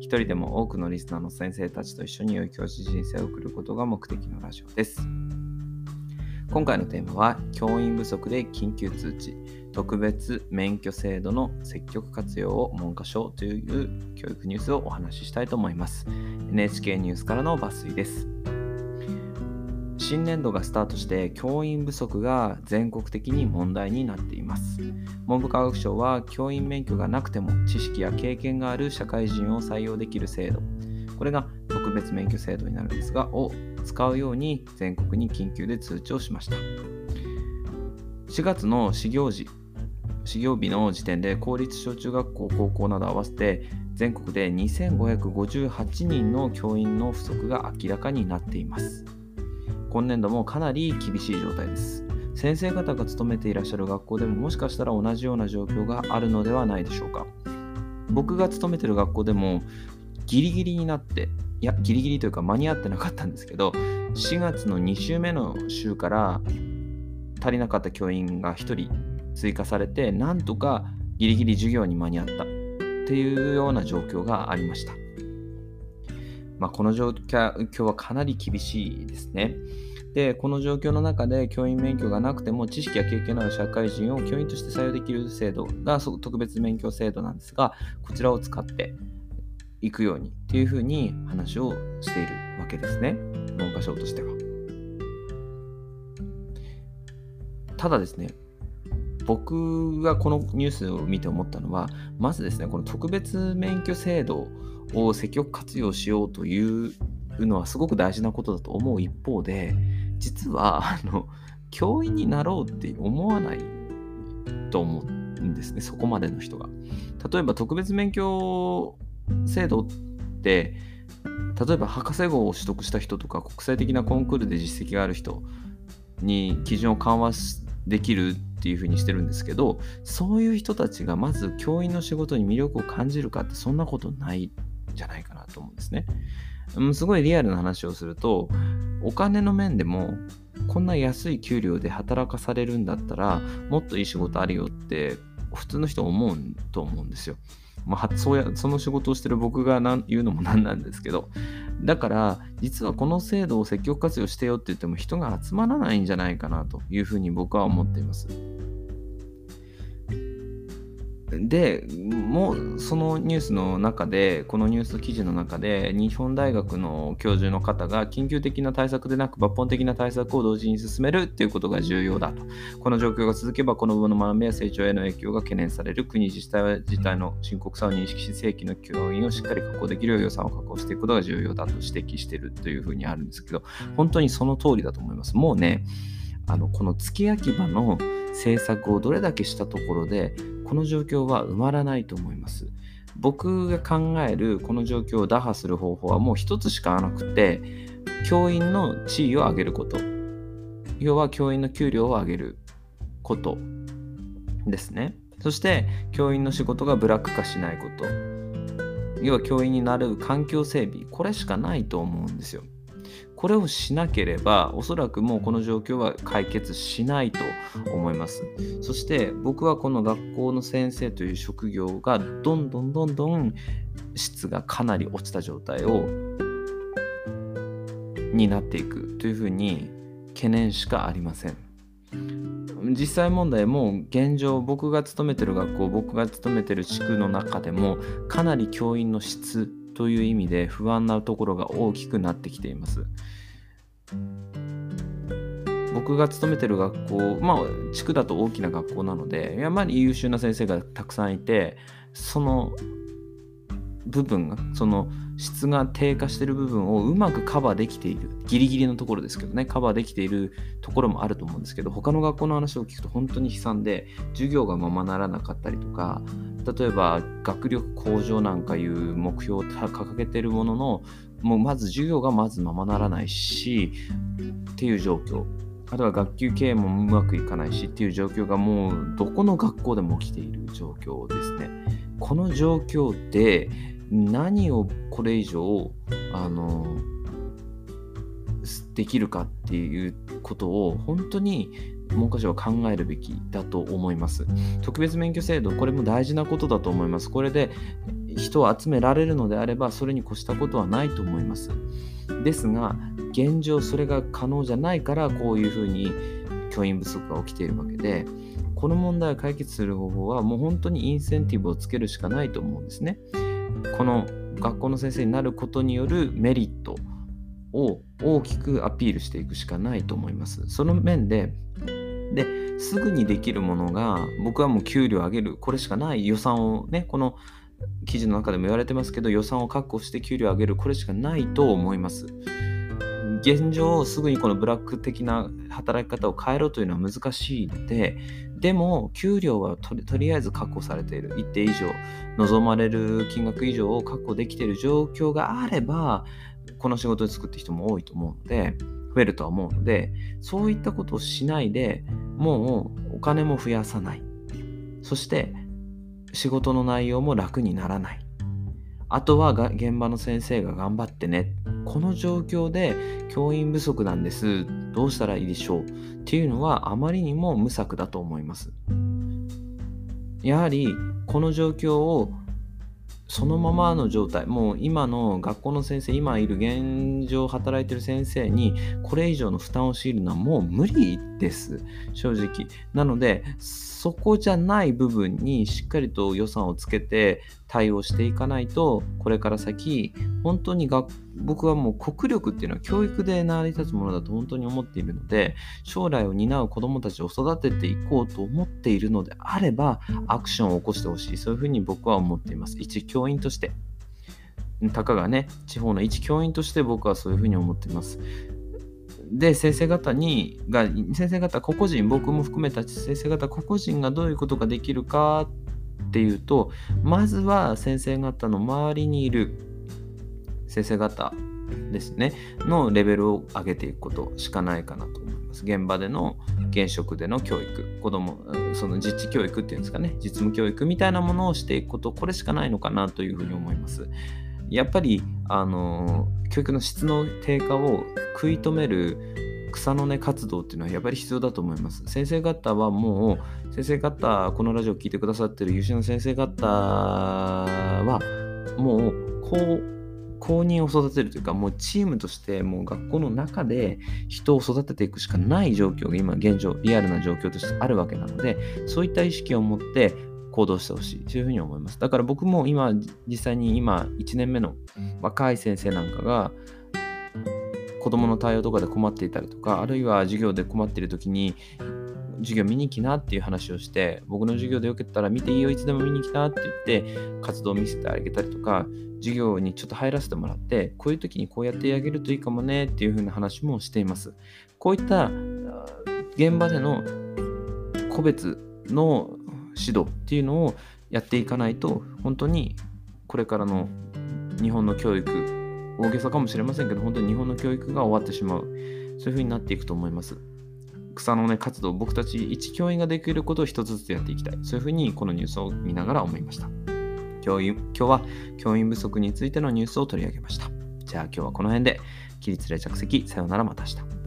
一人でも多くのリスナーの先生たちと一緒に良い教師人生を送ることが目的のラジオです。今回のテーマは教員不足で緊急通知特別免許制度の積極活用を文科省という教育ニュースをお話ししたいと思います NHK ニュースからの抜粋です新年度がスタートして教員不足が全国的に問題になっています。文部科学省は教員免許がなくても知識や経験がある社会人を採用できる制度。これが特別免許制度になるんですがを使うように全国に緊急で通知をしました。4月の始業時始業日の時点で公立小中学校高校など合わせて全国で2558人の教員の不足が明らかになっています。今年度もかなり厳しい状態です。先生方が勤めていらっしゃる学校でももしかしたら同じような状況があるのではないでしょうか。僕が勤めてる学校でもギリギリになって、いや、ギリギリというか間に合ってなかったんですけど、4月の2週目の週から足りなかった教員が1人追加されて、なんとかギリギリ授業に間に合ったっていうような状況がありました。まあ、この状況はかなり厳しいですね。で、この状況の中で教員免許がなくても知識や経験のある社会人を教員として採用できる制度が特別免許制度なんですが、こちらを使っていくようにっていうふうに話をしているわけですね。文科省としては。ただですね、僕がこのニュースを見て思ったのは、まずですね、この特別免許制度を積極活用しようというのはすごく大事なことだと思う一方で実はあの教員になろうって思わないと思うんですねそこまでの人が。例えば特別免許制度って例えば博士号を取得した人とか国際的なコンクールで実績がある人に基準を緩和しできるっていうふうにしてるんですけどそういう人たちがまず教員の仕事に魅力を感じるかってそんなことないんじゃないかなと思うんですね。うん、すごいリアルな話をすると、お金の面でも、こんな安い給料で働かされるんだったら、もっといい仕事あるよって、普通の人思うと思うんですよ。まあ、そうやその仕事をしてる僕が言うのもなんなんですけど、だから、実はこの制度を積極活用してよって言っても人が集まらないんじゃないかなというふうに僕は思っています。でもうそのニュースの中でこのニュース記事の中で日本大学の教授の方が緊急的な対策でなく抜本的な対策を同時に進めるっていうことが重要だと。この状況が続けばこの部分の学びや成長への影響が懸念される。国自治体は自体の深刻さを認識し正規の教員をしっかり確保できるよう予算を確保していくことが重要だと指摘しているというふうにあるんですけど本当にその通りだと思います。もうねあのこの付け焼き場の政策をどれだけしたところでこの状況は埋まらないと思います。僕が考えるこの状況を打破する方法はもう一つしかなくて教員の地位を上げること。要は教員の給料を上げること。ですね。そして教員の仕事がブラック化しないこと。要は教員になる環境整備。これしかないと思うんですよ。これをしなければおそらくもうこの状況は解決しないと思います。そして僕はこの学校の先生という職業がどんどんどんどん質がかなり落ちた状態をになっていくというふうに懸念しかありません。実際問題も現状僕が勤めてる学校僕が勤めてる地区の中でもかなり教員の質という意味で不安なところが大きくなってきています。僕が勤めてる学校、まあ、地区だと大きな学校なので、やっぱり優秀な先生がたくさんいて、その部分が、その質が低下してる部分をうまくカバーできている、ギリギリのところですけどね、カバーできているところもあると思うんですけど、他の学校の話を聞くと本当に悲惨で、授業がままならなかったりとか、例えば学力向上なんかいう目標を掲げてるもののもうまず授業がまずままならないしっていう状況あとは学級経営もうまくいかないしっていう状況がもうどこの学校でも起きている状況ですね。この状況で何をこれ以上あのできるかっていうことを本当に文科省は考えるべきだと思います。特別免許制度、これも大事なことだと思います。これで人を集められるのであれば、それに越したことはないと思います。ですが、現状それが可能じゃないから、こういうふうに教員不足が起きているわけで、この問題を解決する方法は、もう本当にインセンティブをつけるしかないと思うんですね。この学校の先生になることによるメリットを大きくアピールしていくしかないと思います。その面で、ですぐにできるものが僕はもう給料上げるこれしかない予算をねこの記事の中でも言われてますけど予算を確保して給料上げるこれしかないと思います現状すぐにこのブラック的な働き方を変えろというのは難しいのででも給料はとりあえず確保されている。一定以上望まれる金額以上を確保できている状況があればこの仕事に就くって人も多いと思うので増えるとは思うのでそういったことをしないでもうお金も増やさない。そして仕事の内容も楽にならない。あとはが現場の先生が頑張ってね。この状況で教員不足なんです。どうしたらいいでしょう。っていうのはあまりにも無策だと思います。やはりこの状況をそのままの状態。もう今の学校の先生今いる現状働いてる先生にこれ以上の負担を強いるのはもう無理です。正直。なのでそこじゃない部分にしっかりと予算をつけて対応していかないとこれから先本当に学僕はもう国力っていうのは教育で成り立つものだと本当に思っているので将来を担う子どもたちを育てていこうと思っているのであればアクションを起こしてほしい。そういうふうに僕は思っています。一教員として。たかがね地方の一教員として僕はそういうふうに思っています。で先生方にが先生方個々人僕も含めた先生方個々人がどういうことができるかっていうとまずは先生方の周りにいる先生方ですねのレベルを上げていくことしかないかなと思います。現場での現職での教育。子どもその実地教育っていうんですかね。実務教育みたいなものをしていくことこれしかないのかなというふうに思います。やっぱりあの教育の質の低下を食い止める草の根活動っていうのはやっぱり必要だと思います。先生方はもう、先生方、このラジオを聴いてくださってる優秀な先生方は、もう、こう、公認を育てるというか、もうチームとしてもう学校の中で人を育てていくしかない状況が今現状、リアルな状況としてあるわけなので、そういった意識を持って行動してほしいというふうに思います。だから僕も今、実際に今1年目の若い先生なんかが、子供の対応とかで困っていたりとか、あるいは授業で困っている時に、授業見に来なっていう話をして、僕の授業でよかったら見ていいよ、いつでも見に来なって言って、活動を見せてあげたりとか、授業にちょっと入らせてもらって、こういう時にこうやってあげるといいかもねっていう風な話もしています。こういった現場での個別の指導っていうのをやっていかないと、本当にこれからの日本の教育大げさかもしれませんけど、本当に日本の教育が終わってしまう。そういう風になっていくと思います。草の根活動、僕たち一教員ができることを一つずつやっていきたい。そういうふうにこのニュースを見ながら思いました。教員今日は教員不足についてのニュースを取り上げました。じゃあ今日はこの辺で、起立例着席、さようならまた明日。